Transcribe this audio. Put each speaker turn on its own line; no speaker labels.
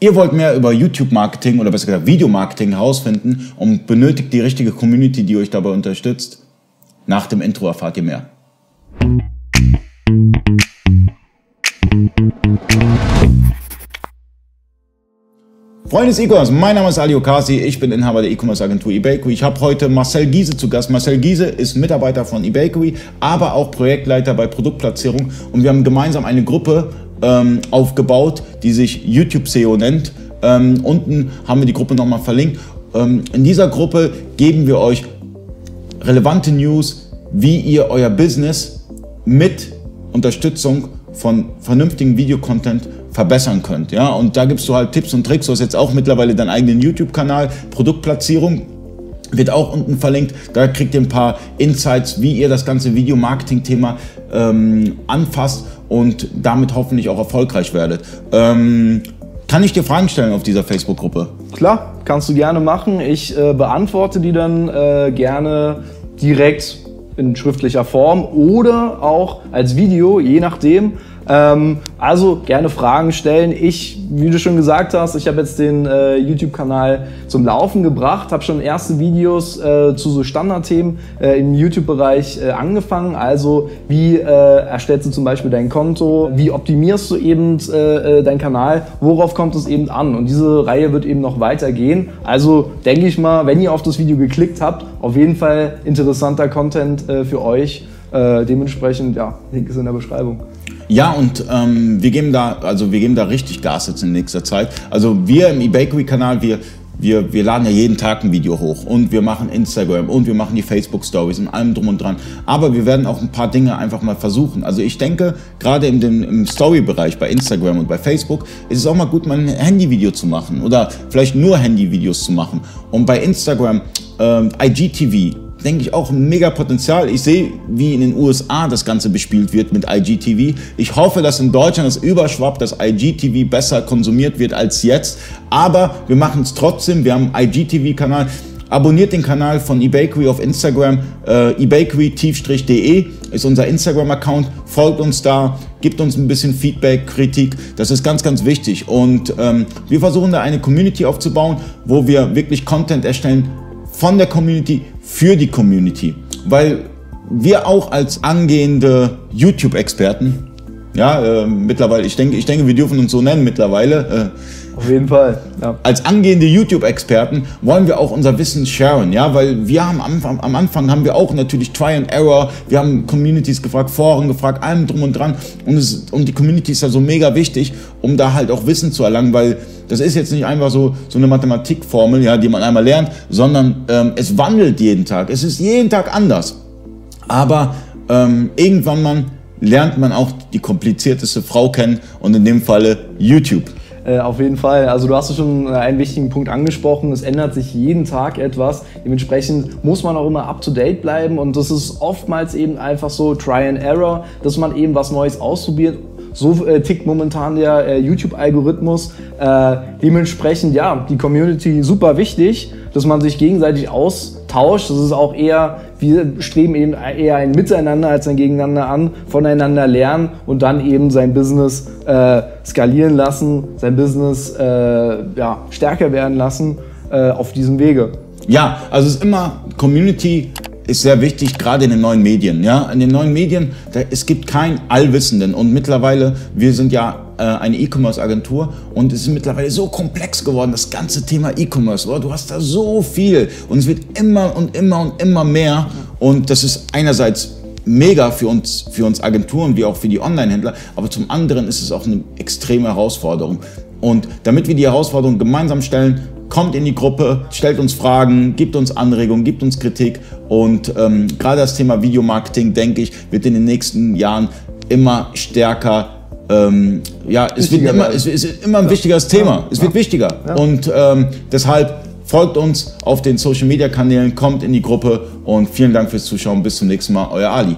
Ihr wollt mehr über YouTube-Marketing oder besser gesagt Videomarketing herausfinden und benötigt die richtige Community, die euch dabei unterstützt. Nach dem Intro erfahrt ihr mehr. Freunde des E-Commerce, mein Name ist Ali Okasi, ich bin Inhaber der E-Commerce Agentur eBakery. Ich habe heute Marcel Giese zu Gast. Marcel Giese ist Mitarbeiter von eBakery, aber auch Projektleiter bei Produktplatzierung und wir haben gemeinsam eine Gruppe ähm, aufgebaut, die sich YouTube SEO nennt. Ähm, unten haben wir die Gruppe nochmal verlinkt. Ähm, in dieser Gruppe geben wir euch relevante News, wie ihr euer Business mit Unterstützung von vernünftigem Videocontent verbessern könnt. Ja? Und da gibst du halt Tipps und Tricks. Du hast jetzt auch mittlerweile deinen eigenen YouTube-Kanal, Produktplatzierung. Wird auch unten verlinkt. Da kriegt ihr ein paar Insights, wie ihr das ganze Video-Marketing-Thema ähm, anfasst und damit hoffentlich auch erfolgreich werdet. Ähm, kann ich dir Fragen stellen auf dieser Facebook-Gruppe?
Klar, kannst du gerne machen. Ich äh, beantworte die dann äh, gerne direkt in schriftlicher Form oder auch als Video, je nachdem. Ähm, also gerne Fragen stellen. Ich, wie du schon gesagt hast, ich habe jetzt den äh, YouTube-Kanal zum Laufen gebracht, habe schon erste Videos äh, zu so Standardthemen äh, im YouTube-Bereich äh, angefangen. Also wie äh, erstellst du zum Beispiel dein Konto, wie optimierst du eben äh, deinen Kanal, worauf kommt es eben an? Und diese Reihe wird eben noch weitergehen. Also denke ich mal, wenn ihr auf das Video geklickt habt, auf jeden Fall interessanter Content für euch. Dementsprechend, ja, Link ist in der Beschreibung.
Ja, und ähm, wir geben da, also wir geben da richtig Gas jetzt in nächster Zeit. Also wir im eBakery-Kanal, wir, wir, wir laden ja jeden Tag ein Video hoch und wir machen Instagram und wir machen die Facebook-Stories und allem drum und dran. Aber wir werden auch ein paar Dinge einfach mal versuchen. Also ich denke, gerade im, im Story-Bereich bei Instagram und bei Facebook ist es auch mal gut, mal ein Handyvideo zu machen oder vielleicht nur Handyvideos zu machen. Und bei Instagram, ähm, IGTV, denke ich, auch mega Potenzial. Ich sehe, wie in den USA das Ganze bespielt wird mit IGTV. Ich hoffe, dass in Deutschland es überschwappt, dass IGTV besser konsumiert wird als jetzt. Aber wir machen es trotzdem. Wir haben einen IGTV-Kanal. Abonniert den Kanal von eBakery auf Instagram. Äh, ebakery-de ist unser Instagram-Account. Folgt uns da, gibt uns ein bisschen Feedback, Kritik. Das ist ganz, ganz wichtig. Und ähm, wir versuchen da eine Community aufzubauen, wo wir wirklich Content erstellen von der Community für die Community. Weil wir auch als angehende YouTube-Experten, ja, äh, mittlerweile, ich denke, ich denke, wir dürfen uns so nennen mittlerweile.
Äh, Auf jeden Fall.
Ja. Als angehende YouTube-Experten wollen wir auch unser Wissen sharen, ja, weil wir haben am Anfang, am Anfang haben wir auch natürlich Try and Error, wir haben Communities gefragt, Foren gefragt, allem drum und dran und, es, und die Community ist ja so mega wichtig, um da halt auch Wissen zu erlangen, weil das ist jetzt nicht einfach so, so eine Mathematikformel, ja, die man einmal lernt, sondern ähm, es wandelt jeden Tag. Es ist jeden Tag anders. Aber ähm, irgendwann mal lernt man auch die komplizierteste Frau kennen und in dem Falle YouTube.
Äh, auf jeden Fall. Also du hast schon äh, einen wichtigen Punkt angesprochen. Es ändert sich jeden Tag etwas. Dementsprechend muss man auch immer up-to-date bleiben und das ist oftmals eben einfach so Try and Error, dass man eben was Neues ausprobiert so äh, tickt momentan der äh, YouTube-Algorithmus. Äh, dementsprechend, ja, die Community super wichtig, dass man sich gegenseitig austauscht. Das ist auch eher, wir streben eben eher ein Miteinander als ein Gegeneinander an, voneinander lernen und dann eben sein Business äh, skalieren lassen, sein Business äh, ja, stärker werden lassen äh, auf diesem Wege.
Ja, also es ist immer Community ist sehr wichtig, gerade in den neuen Medien. Ja? In den neuen Medien, da, es gibt keinen Allwissenden und mittlerweile, wir sind ja äh, eine E-Commerce-Agentur und es ist mittlerweile so komplex geworden, das ganze Thema E-Commerce. Du hast da so viel und es wird immer und immer und immer mehr und das ist einerseits mega für uns, für uns Agenturen wie auch für die Online-Händler, aber zum anderen ist es auch eine extreme Herausforderung. Und damit wir die Herausforderung gemeinsam stellen, kommt in die Gruppe, stellt uns Fragen, gibt uns Anregungen, gibt uns Kritik. Und ähm, gerade das Thema Videomarketing, denke ich, wird in den nächsten Jahren immer stärker. Ähm, ja, es wird immer, es ist immer ein ja. wichtigeres Thema. Ja. Es wird wichtiger. Ja. Und ähm, deshalb folgt uns auf den Social Media Kanälen, kommt in die Gruppe und vielen Dank fürs Zuschauen. Bis zum nächsten Mal. Euer Ali.